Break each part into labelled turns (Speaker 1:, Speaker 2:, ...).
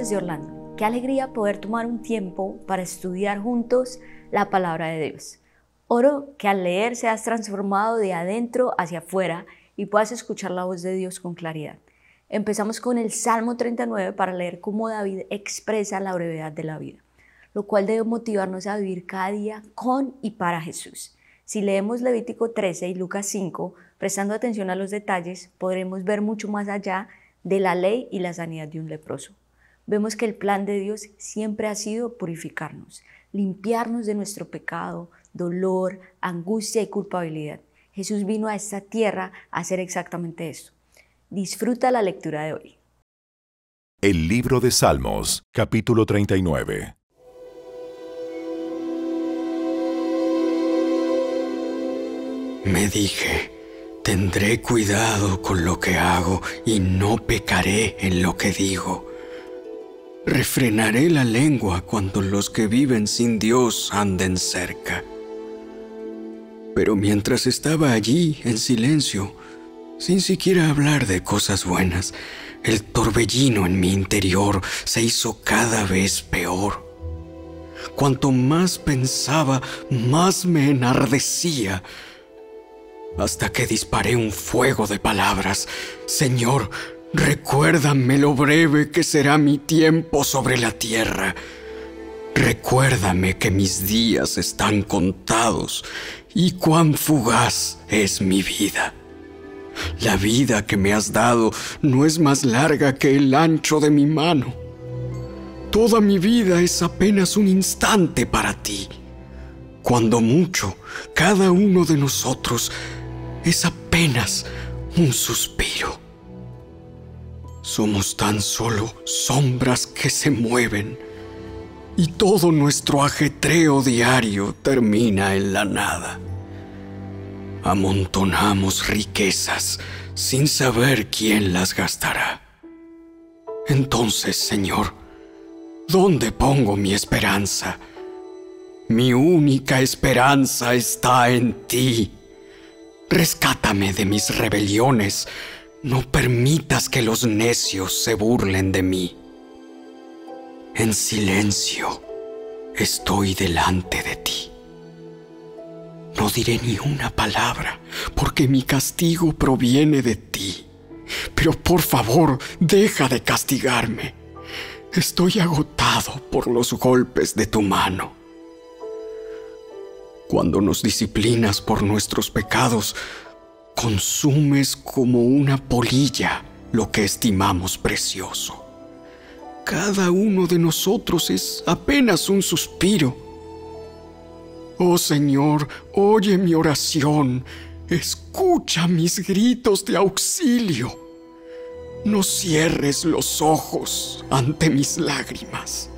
Speaker 1: desde Orlando. Qué alegría poder tomar un tiempo para estudiar juntos la palabra de Dios. Oro que al leer seas transformado de adentro hacia afuera y puedas escuchar la voz de Dios con claridad. Empezamos con el Salmo 39 para leer cómo David expresa la brevedad de la vida, lo cual debe motivarnos a vivir cada día con y para Jesús. Si leemos Levítico 13 y Lucas 5, prestando atención a los detalles, podremos ver mucho más allá de la ley y la sanidad de un leproso. Vemos que el plan de Dios siempre ha sido purificarnos, limpiarnos de nuestro pecado, dolor, angustia y culpabilidad. Jesús vino a esta tierra a hacer exactamente esto. Disfruta la lectura de hoy.
Speaker 2: El libro de Salmos, capítulo 39.
Speaker 3: Me dije, tendré cuidado con lo que hago y no pecaré en lo que digo. Refrenaré la lengua cuando los que viven sin Dios anden cerca. Pero mientras estaba allí en silencio, sin siquiera hablar de cosas buenas, el torbellino en mi interior se hizo cada vez peor. Cuanto más pensaba, más me enardecía hasta que disparé un fuego de palabras. Señor, recuérdame lo breve que será mi tiempo sobre la tierra. Recuérdame que mis días están contados y cuán fugaz es mi vida. La vida que me has dado no es más larga que el ancho de mi mano. Toda mi vida es apenas un instante para ti. Cuando mucho, cada uno de nosotros es apenas un suspiro. Somos tan solo sombras que se mueven y todo nuestro ajetreo diario termina en la nada. Amontonamos riquezas sin saber quién las gastará. Entonces, Señor, ¿dónde pongo mi esperanza? Mi única esperanza está en ti. Rescátame de mis rebeliones. No permitas que los necios se burlen de mí. En silencio estoy delante de ti. No diré ni una palabra, porque mi castigo proviene de ti. Pero por favor, deja de castigarme. Estoy agotado por los golpes de tu mano. Cuando nos disciplinas por nuestros pecados, consumes como una polilla lo que estimamos precioso. Cada uno de nosotros es apenas un suspiro. Oh Señor, oye mi oración, escucha mis gritos de auxilio. No cierres los ojos ante mis lágrimas,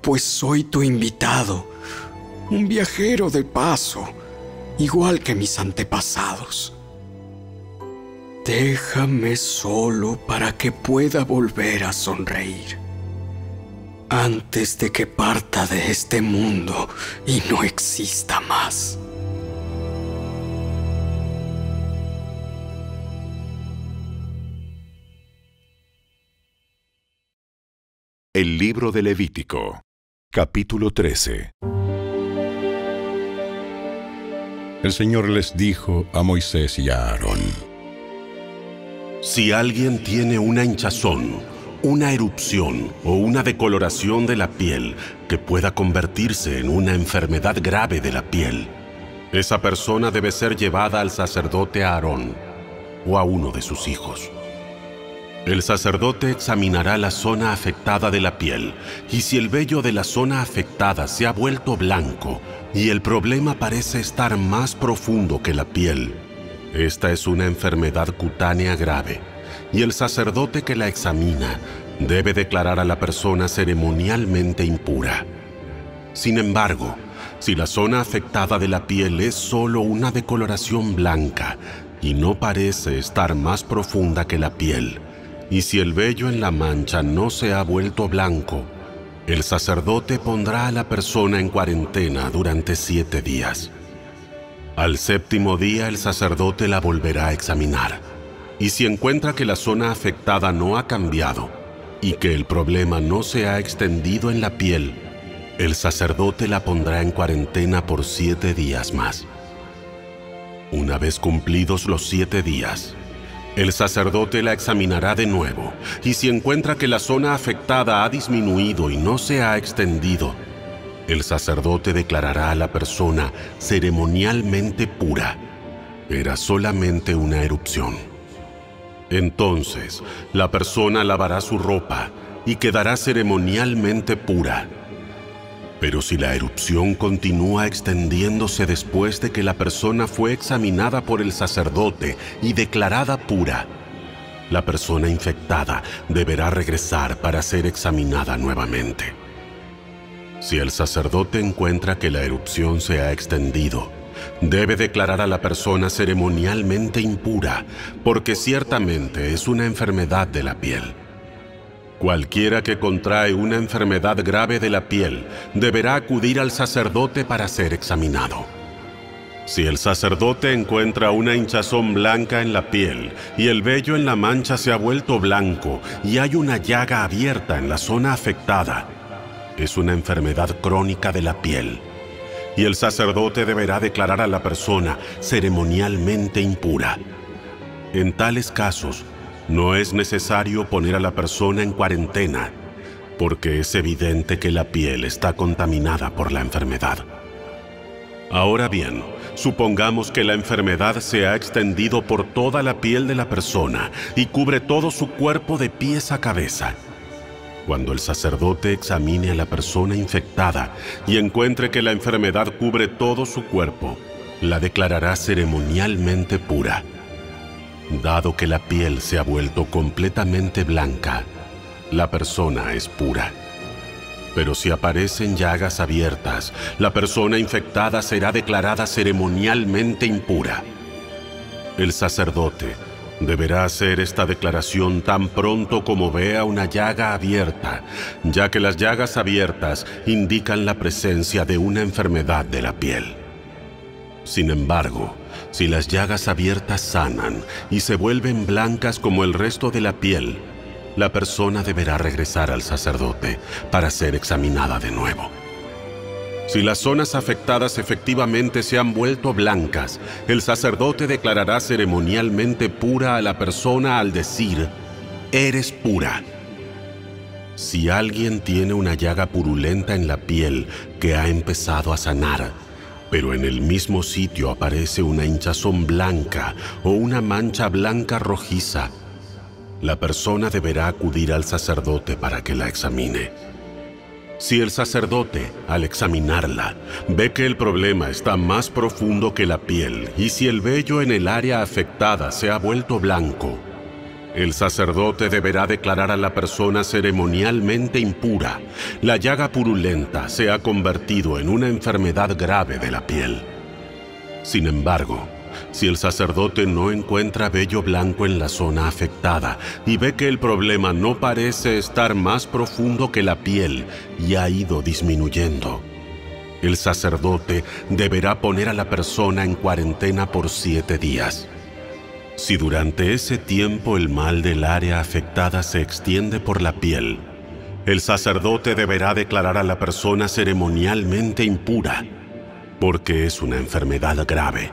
Speaker 3: pues soy tu invitado un viajero de paso, igual que mis antepasados. Déjame solo para que pueda volver a sonreír. Antes de que parta de este mundo y no exista más.
Speaker 2: El libro de Levítico, capítulo 13.
Speaker 4: El Señor les dijo a Moisés y a Aarón,
Speaker 5: Si alguien tiene una hinchazón, una erupción o una decoloración de la piel que pueda convertirse en una enfermedad grave de la piel, esa persona debe ser llevada al sacerdote Aarón o a uno de sus hijos. El sacerdote examinará la zona afectada de la piel y si el vello de la zona afectada se ha vuelto blanco y el problema parece estar más profundo que la piel, esta es una enfermedad cutánea grave y el sacerdote que la examina debe declarar a la persona ceremonialmente impura. Sin embargo, si la zona afectada de la piel es solo una decoloración blanca y no parece estar más profunda que la piel, y si el vello en la mancha no se ha vuelto blanco, el sacerdote pondrá a la persona en cuarentena durante siete días. Al séptimo día el sacerdote la volverá a examinar, y si encuentra que la zona afectada no ha cambiado, y que el problema no se ha extendido en la piel, el sacerdote la pondrá en cuarentena por siete días más. Una vez cumplidos los siete días, el sacerdote la examinará de nuevo y si encuentra que la zona afectada ha disminuido y no se ha extendido, el sacerdote declarará a la persona ceremonialmente pura. Era solamente una erupción. Entonces, la persona lavará su ropa y quedará ceremonialmente pura. Pero si la erupción continúa extendiéndose después de que la persona fue examinada por el sacerdote y declarada pura, la persona infectada deberá regresar para ser examinada nuevamente. Si el sacerdote encuentra que la erupción se ha extendido, debe declarar a la persona ceremonialmente impura, porque ciertamente es una enfermedad de la piel. Cualquiera que contrae una enfermedad grave de la piel deberá acudir al sacerdote para ser examinado. Si el sacerdote encuentra una hinchazón blanca en la piel y el vello en la mancha se ha vuelto blanco y hay una llaga abierta en la zona afectada, es una enfermedad crónica de la piel. Y el sacerdote deberá declarar a la persona ceremonialmente impura. En tales casos, no es necesario poner a la persona en cuarentena, porque es evidente que la piel está contaminada por la enfermedad. Ahora bien, supongamos que la enfermedad se ha extendido por toda la piel de la persona y cubre todo su cuerpo de pies a cabeza. Cuando el sacerdote examine a la persona infectada y encuentre que la enfermedad cubre todo su cuerpo, la declarará ceremonialmente pura. Dado que la piel se ha vuelto completamente blanca, la persona es pura. Pero si aparecen llagas abiertas, la persona infectada será declarada ceremonialmente impura. El sacerdote deberá hacer esta declaración tan pronto como vea una llaga abierta, ya que las llagas abiertas indican la presencia de una enfermedad de la piel. Sin embargo, si las llagas abiertas sanan y se vuelven blancas como el resto de la piel, la persona deberá regresar al sacerdote para ser examinada de nuevo. Si las zonas afectadas efectivamente se han vuelto blancas, el sacerdote declarará ceremonialmente pura a la persona al decir, eres pura. Si alguien tiene una llaga purulenta en la piel que ha empezado a sanar, pero en el mismo sitio aparece una hinchazón blanca o una mancha blanca rojiza, la persona deberá acudir al sacerdote para que la examine. Si el sacerdote, al examinarla, ve que el problema está más profundo que la piel y si el vello en el área afectada se ha vuelto blanco, el sacerdote deberá declarar a la persona ceremonialmente impura. La llaga purulenta se ha convertido en una enfermedad grave de la piel. Sin embargo, si el sacerdote no encuentra vello blanco en la zona afectada y ve que el problema no parece estar más profundo que la piel y ha ido disminuyendo, el sacerdote deberá poner a la persona en cuarentena por siete días. Si durante ese tiempo el mal del área afectada se extiende por la piel, el sacerdote deberá declarar a la persona ceremonialmente impura, porque es una enfermedad grave.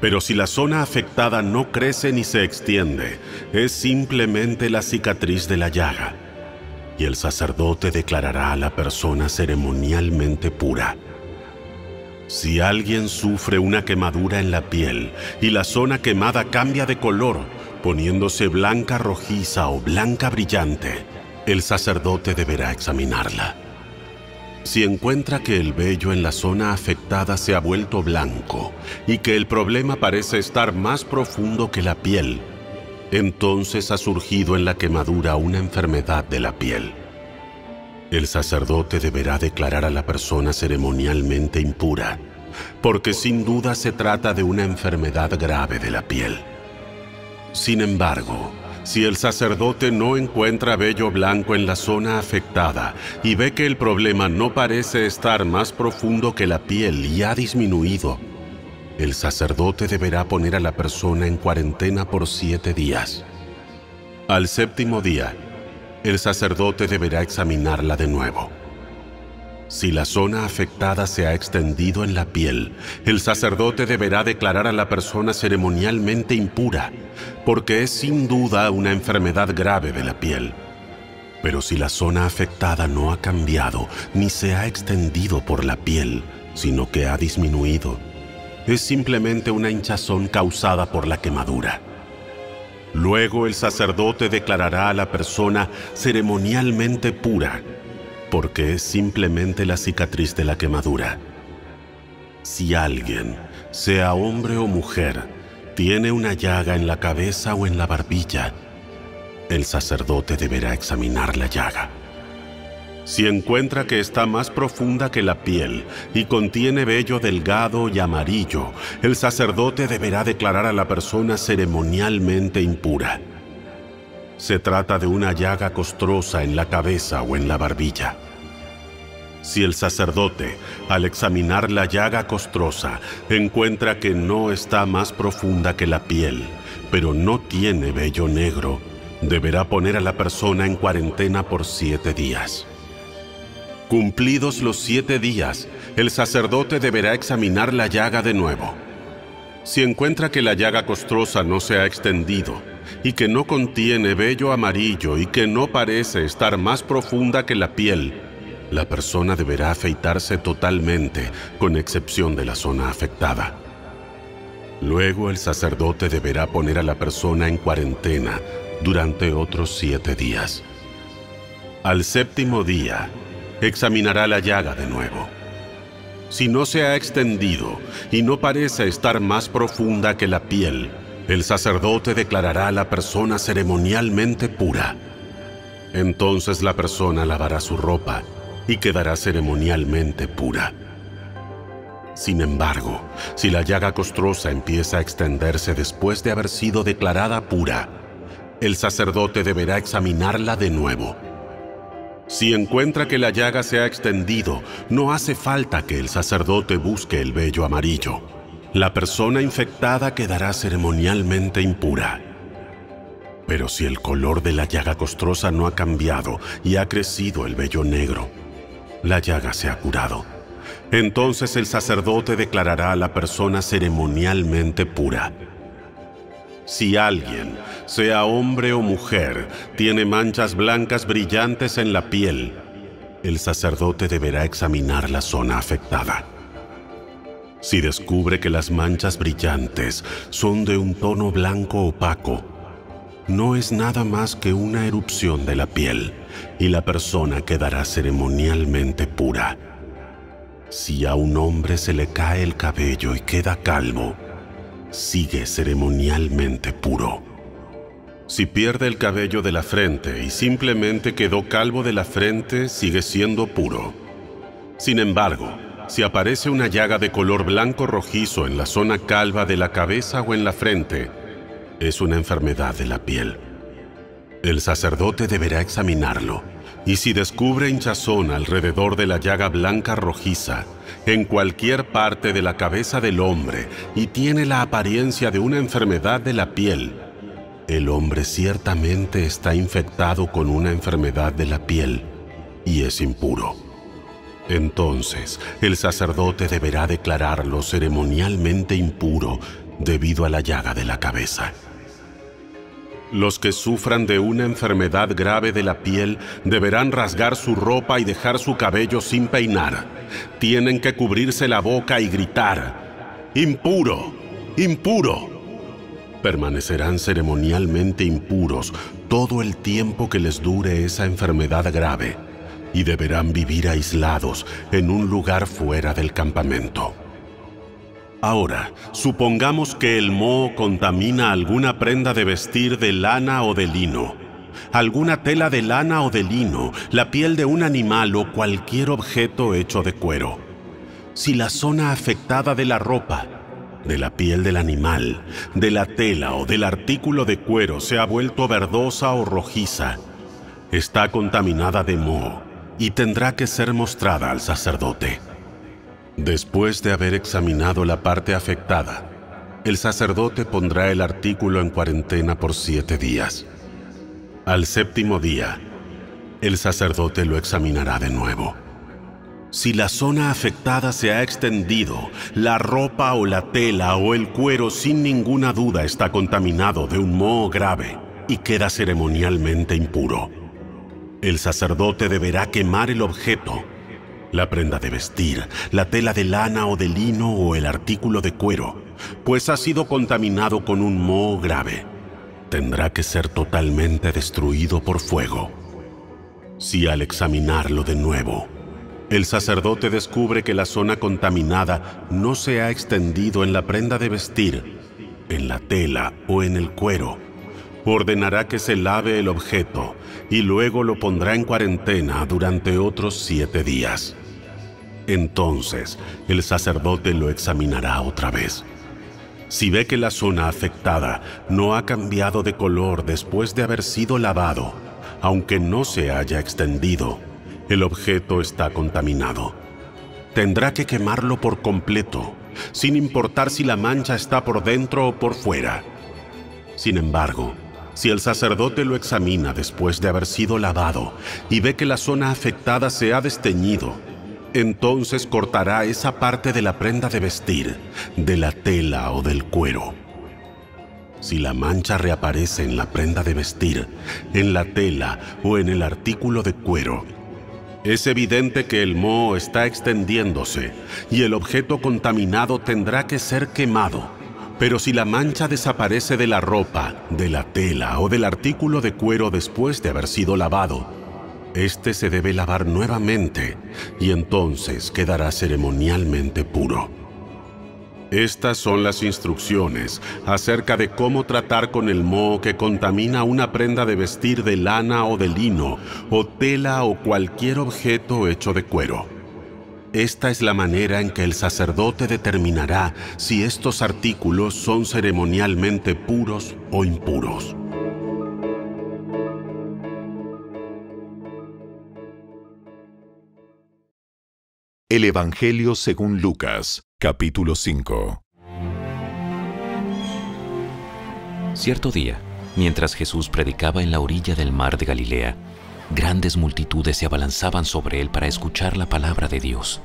Speaker 5: Pero si la zona afectada no crece ni se extiende, es simplemente la cicatriz de la llaga. Y el sacerdote declarará a la persona ceremonialmente pura. Si alguien sufre una quemadura en la piel y la zona quemada cambia de color, poniéndose blanca rojiza o blanca brillante, el sacerdote deberá examinarla. Si encuentra que el vello en la zona afectada se ha vuelto blanco y que el problema parece estar más profundo que la piel, entonces ha surgido en la quemadura una enfermedad de la piel. El sacerdote deberá declarar a la persona ceremonialmente impura, porque sin duda se trata de una enfermedad grave de la piel. Sin embargo, si el sacerdote no encuentra vello blanco en la zona afectada y ve que el problema no parece estar más profundo que la piel y ha disminuido, el sacerdote deberá poner a la persona en cuarentena por siete días. Al séptimo día, el sacerdote deberá examinarla de nuevo. Si la zona afectada se ha extendido en la piel, el sacerdote deberá declarar a la persona ceremonialmente impura, porque es sin duda una enfermedad grave de la piel. Pero si la zona afectada no ha cambiado ni se ha extendido por la piel, sino que ha disminuido, es simplemente una hinchazón causada por la quemadura. Luego el sacerdote declarará a la persona ceremonialmente pura, porque es simplemente la cicatriz de la quemadura. Si alguien, sea hombre o mujer, tiene una llaga en la cabeza o en la barbilla, el sacerdote deberá examinar la llaga. Si encuentra que está más profunda que la piel y contiene vello delgado y amarillo, el sacerdote deberá declarar a la persona ceremonialmente impura. Se trata de una llaga costrosa en la cabeza o en la barbilla. Si el sacerdote, al examinar la llaga costrosa, encuentra que no está más profunda que la piel, pero no tiene vello negro, deberá poner a la persona en cuarentena por siete días. Cumplidos los siete días, el sacerdote deberá examinar la llaga de nuevo. Si encuentra que la llaga costrosa no se ha extendido y que no contiene vello amarillo y que no parece estar más profunda que la piel, la persona deberá afeitarse totalmente, con excepción de la zona afectada. Luego el sacerdote deberá poner a la persona en cuarentena durante otros siete días. Al séptimo día, examinará la llaga de nuevo. Si no se ha extendido y no parece estar más profunda que la piel, el sacerdote declarará a la persona ceremonialmente pura. Entonces la persona lavará su ropa y quedará ceremonialmente pura. Sin embargo, si la llaga costrosa empieza a extenderse después de haber sido declarada pura, el sacerdote deberá examinarla de nuevo si encuentra que la llaga se ha extendido, no hace falta que el sacerdote busque el vello amarillo. La persona infectada quedará ceremonialmente impura. Pero si el color de la llaga costrosa no ha cambiado y ha crecido el vello negro, la llaga se ha curado. Entonces el sacerdote declarará a la persona ceremonialmente pura. Si alguien, sea hombre o mujer, tiene manchas blancas brillantes en la piel, el sacerdote deberá examinar la zona afectada. Si descubre que las manchas brillantes son de un tono blanco opaco, no es nada más que una erupción de la piel y la persona quedará ceremonialmente pura. Si a un hombre se le cae el cabello y queda calvo, sigue ceremonialmente puro. Si pierde el cabello de la frente y simplemente quedó calvo de la frente, sigue siendo puro. Sin embargo, si aparece una llaga de color blanco rojizo en la zona calva de la cabeza o en la frente, es una enfermedad de la piel. El sacerdote deberá examinarlo y si descubre hinchazón alrededor de la llaga blanca rojiza, en cualquier parte de la cabeza del hombre y tiene la apariencia de una enfermedad de la piel, el hombre ciertamente está infectado con una enfermedad de la piel y es impuro. Entonces, el sacerdote deberá declararlo ceremonialmente impuro debido a la llaga de la cabeza. Los que sufran de una enfermedad grave de la piel deberán rasgar su ropa y dejar su cabello sin peinar. Tienen que cubrirse la boca y gritar, impuro, impuro. Permanecerán ceremonialmente impuros todo el tiempo que les dure esa enfermedad grave y deberán vivir aislados en un lugar fuera del campamento. Ahora, supongamos que el moho contamina alguna prenda de vestir de lana o de lino, alguna tela de lana o de lino, la piel de un animal o cualquier objeto hecho de cuero. Si la zona afectada de la ropa, de la piel del animal, de la tela o del artículo de cuero se ha vuelto verdosa o rojiza, está contaminada de moho y tendrá que ser mostrada al sacerdote. Después de haber examinado la parte afectada, el sacerdote pondrá el artículo en cuarentena por siete días. Al séptimo día, el sacerdote lo examinará de nuevo. Si la zona afectada se ha extendido, la ropa o la tela o el cuero sin ninguna duda está contaminado de un moho grave y queda ceremonialmente impuro. El sacerdote deberá quemar el objeto, la prenda de vestir, la tela de lana o de lino o el artículo de cuero, pues ha sido contaminado con un moho grave. Tendrá que ser totalmente destruido por fuego. Si al examinarlo de nuevo, el sacerdote descubre que la zona contaminada no se ha extendido en la prenda de vestir, en la tela o en el cuero. Ordenará que se lave el objeto y luego lo pondrá en cuarentena durante otros siete días. Entonces el sacerdote lo examinará otra vez. Si ve que la zona afectada no ha cambiado de color después de haber sido lavado, aunque no se haya extendido, el objeto está contaminado. Tendrá que quemarlo por completo, sin importar si la mancha está por dentro o por fuera. Sin embargo, si el sacerdote lo examina después de haber sido lavado y ve que la zona afectada se ha desteñido, entonces cortará esa parte de la prenda de vestir, de la tela o del cuero. Si la mancha reaparece en la prenda de vestir, en la tela o en el artículo de cuero, es evidente que el moho está extendiéndose y el objeto contaminado tendrá que ser quemado. Pero si la mancha desaparece de la ropa, de la tela o del artículo de cuero después de haber sido lavado, este se debe lavar nuevamente y entonces quedará ceremonialmente puro. Estas son las instrucciones acerca de cómo tratar con el moho que contamina una prenda de vestir de lana o de lino, o tela o cualquier objeto hecho de cuero. Esta es la manera en que el sacerdote determinará si estos artículos son ceremonialmente puros o impuros.
Speaker 2: El Evangelio según Lucas, capítulo 5.
Speaker 6: Cierto día, mientras Jesús predicaba en la orilla del mar de Galilea, grandes multitudes se abalanzaban sobre él para escuchar la palabra de Dios.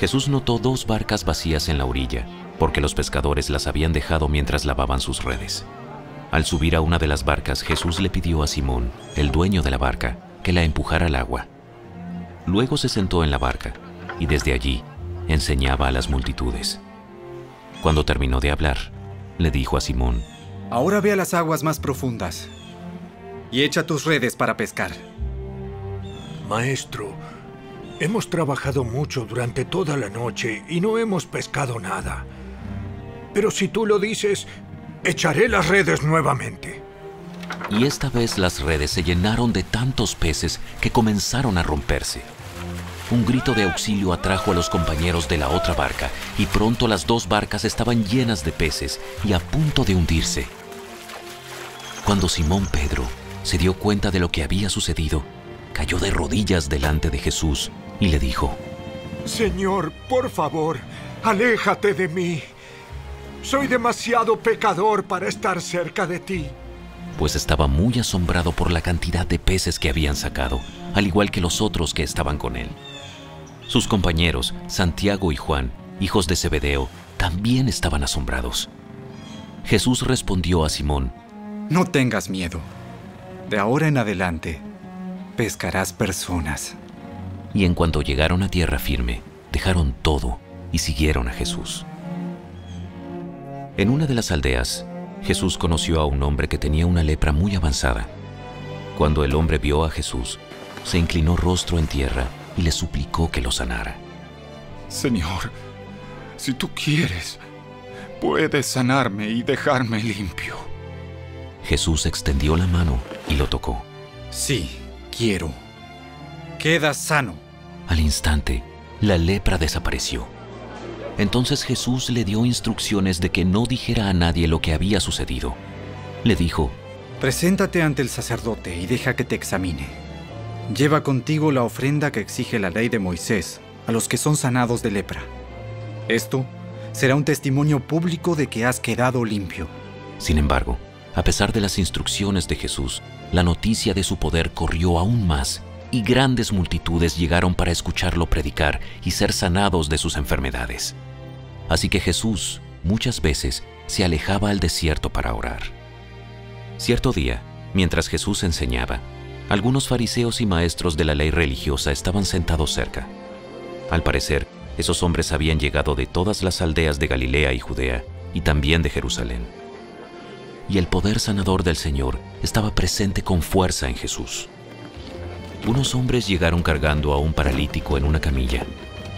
Speaker 6: Jesús notó dos barcas vacías en la orilla, porque los pescadores las habían dejado mientras lavaban sus redes. Al subir a una de las barcas, Jesús le pidió a Simón, el dueño de la barca, que la empujara al agua. Luego se sentó en la barca y desde allí enseñaba a las multitudes. Cuando terminó de hablar, le dijo a Simón,
Speaker 7: Ahora ve a las aguas más profundas y echa tus redes para pescar.
Speaker 8: Maestro, hemos trabajado mucho durante toda la noche y no hemos pescado nada. Pero si tú lo dices, echaré las redes nuevamente.
Speaker 6: Y esta vez las redes se llenaron de tantos peces que comenzaron a romperse. Un grito de auxilio atrajo a los compañeros de la otra barca y pronto las dos barcas estaban llenas de peces y a punto de hundirse. Cuando Simón Pedro se dio cuenta de lo que había sucedido, cayó de rodillas delante de Jesús y le dijo,
Speaker 8: Señor, por favor, aléjate de mí. Soy demasiado pecador para estar cerca de ti.
Speaker 6: Pues estaba muy asombrado por la cantidad de peces que habían sacado, al igual que los otros que estaban con él. Sus compañeros, Santiago y Juan, hijos de Zebedeo, también estaban asombrados. Jesús respondió a Simón,
Speaker 7: No tengas miedo. De ahora en adelante, pescarás personas.
Speaker 6: Y en cuanto llegaron a tierra firme, dejaron todo y siguieron a Jesús. En una de las aldeas, Jesús conoció a un hombre que tenía una lepra muy avanzada. Cuando el hombre vio a Jesús, se inclinó rostro en tierra y le suplicó que lo sanara.
Speaker 7: Señor, si tú quieres, puedes sanarme y dejarme limpio.
Speaker 6: Jesús extendió la mano y lo tocó.
Speaker 7: Sí, quiero. Queda sano.
Speaker 6: Al instante, la lepra desapareció. Entonces Jesús le dio instrucciones de que no dijera a nadie lo que había sucedido. Le dijo,
Speaker 7: Preséntate ante el sacerdote y deja que te examine. Lleva contigo la ofrenda que exige la ley de Moisés a los que son sanados de lepra. Esto será un testimonio público de que has quedado limpio.
Speaker 6: Sin embargo, a pesar de las instrucciones de Jesús, la noticia de su poder corrió aún más y grandes multitudes llegaron para escucharlo predicar y ser sanados de sus enfermedades. Así que Jesús muchas veces se alejaba al desierto para orar. Cierto día, mientras Jesús enseñaba, algunos fariseos y maestros de la ley religiosa estaban sentados cerca. Al parecer, esos hombres habían llegado de todas las aldeas de Galilea y Judea y también de Jerusalén. Y el poder sanador del Señor estaba presente con fuerza en Jesús. Unos hombres llegaron cargando a un paralítico en una camilla.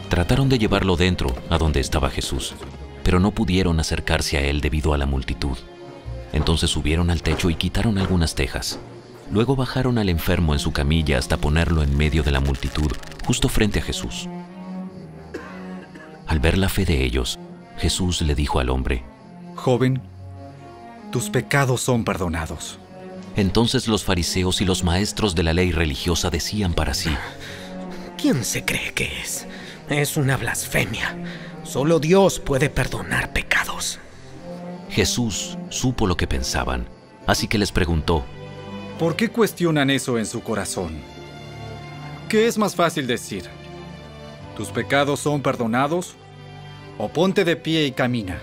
Speaker 6: Trataron de llevarlo dentro, a donde estaba Jesús, pero no pudieron acercarse a él debido a la multitud. Entonces subieron al techo y quitaron algunas tejas. Luego bajaron al enfermo en su camilla hasta ponerlo en medio de la multitud, justo frente a Jesús. Al ver la fe de ellos, Jesús le dijo al hombre,
Speaker 7: Joven, tus pecados son perdonados.
Speaker 6: Entonces los fariseos y los maestros de la ley religiosa decían para sí,
Speaker 9: ¿Quién se cree que es? Es una blasfemia. Solo Dios puede perdonar pecados.
Speaker 6: Jesús supo lo que pensaban, así que les preguntó,
Speaker 7: ¿Por qué cuestionan eso en su corazón? ¿Qué es más fácil decir? ¿Tus pecados son perdonados? ¿O ponte de pie y camina?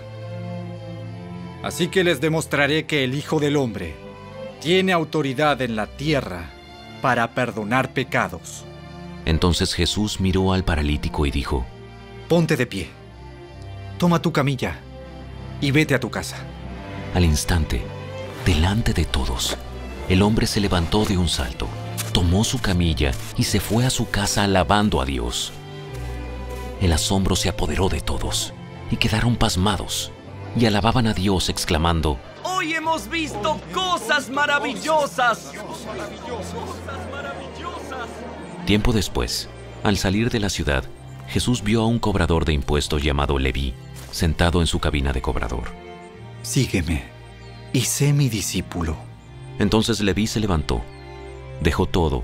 Speaker 7: Así que les demostraré que el Hijo del Hombre tiene autoridad en la tierra para perdonar pecados.
Speaker 6: Entonces Jesús miró al paralítico y dijo,
Speaker 7: Ponte de pie, toma tu camilla y vete a tu casa.
Speaker 6: Al instante, delante de todos, el hombre se levantó de un salto, tomó su camilla y se fue a su casa alabando a Dios. El asombro se apoderó de todos y quedaron pasmados y alababan a Dios exclamando,
Speaker 10: Hoy hemos visto cosas maravillosas.
Speaker 6: Tiempo después, al salir de la ciudad, Jesús vio a un cobrador de impuestos llamado Leví, sentado en su cabina de cobrador.
Speaker 7: Sígueme y sé mi discípulo.
Speaker 6: Entonces Leví se levantó, dejó todo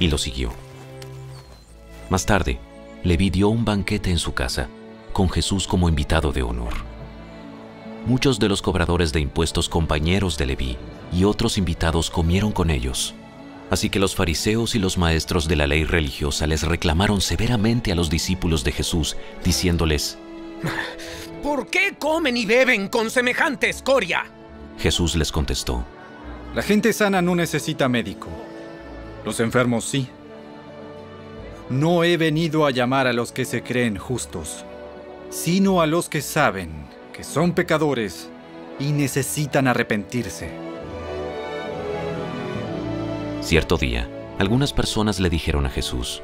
Speaker 6: y lo siguió. Más tarde, Leví dio un banquete en su casa, con Jesús como invitado de honor. Muchos de los cobradores de impuestos compañeros de Leví y otros invitados comieron con ellos. Así que los fariseos y los maestros de la ley religiosa les reclamaron severamente a los discípulos de Jesús, diciéndoles,
Speaker 9: ¿Por qué comen y beben con semejante escoria?
Speaker 6: Jesús les contestó,
Speaker 7: La gente sana no necesita médico. Los enfermos sí. No he venido a llamar a los que se creen justos, sino a los que saben que son pecadores y necesitan arrepentirse.
Speaker 6: Cierto día, algunas personas le dijeron a Jesús,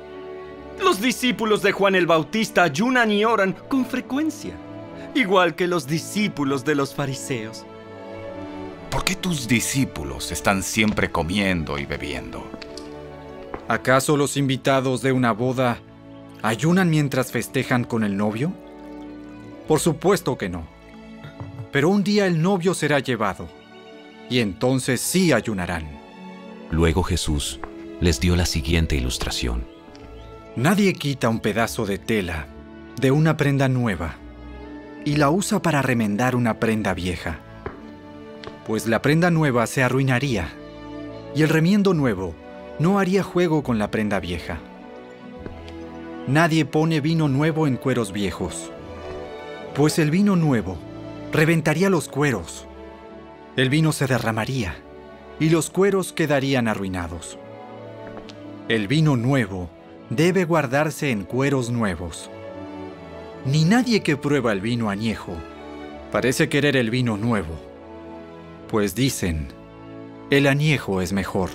Speaker 10: Los discípulos de Juan el Bautista ayunan y oran con frecuencia, igual que los discípulos de los fariseos.
Speaker 11: ¿Por qué tus discípulos están siempre comiendo y bebiendo?
Speaker 7: ¿Acaso los invitados de una boda ayunan mientras festejan con el novio? Por supuesto que no. Pero un día el novio será llevado, y entonces sí ayunarán.
Speaker 6: Luego Jesús les dio la siguiente ilustración.
Speaker 7: Nadie quita un pedazo de tela de una prenda nueva y la usa para remendar una prenda vieja, pues la prenda nueva se arruinaría y el remiendo nuevo no haría juego con la prenda vieja. Nadie pone vino nuevo en cueros viejos, pues el vino nuevo reventaría los cueros. El vino se derramaría y los cueros quedarían arruinados. El vino nuevo debe guardarse en cueros nuevos. Ni nadie que prueba el vino añejo parece querer el vino nuevo, pues dicen, el añejo es mejor.